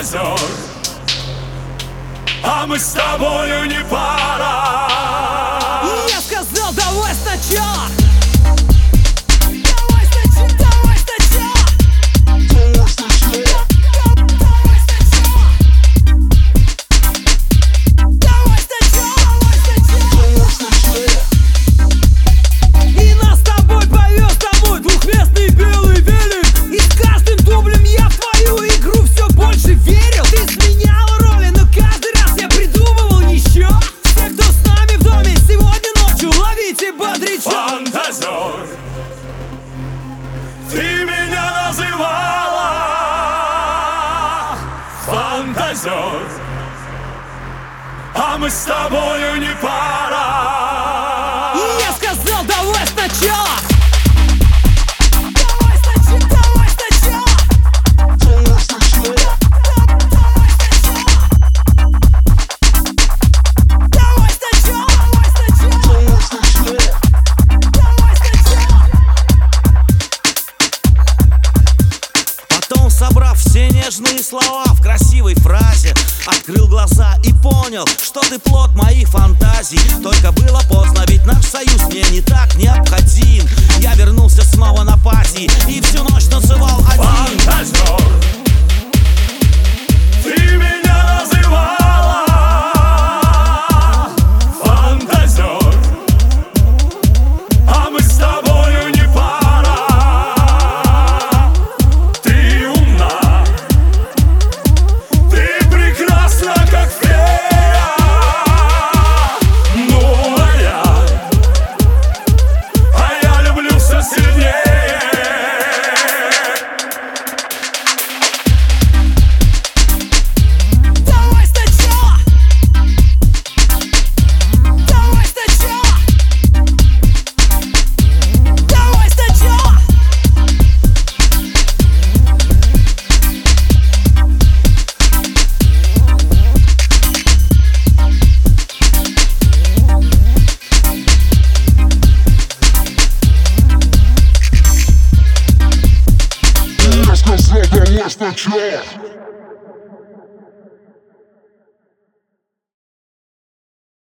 озер А мы с тобою не звезд, а мы с тобою не пара. нежные слова в красивой фразе. Открыл глаза и понял, что ты плод моих фантазий. Только было поздно, ведь наш союз мне не так не what you are.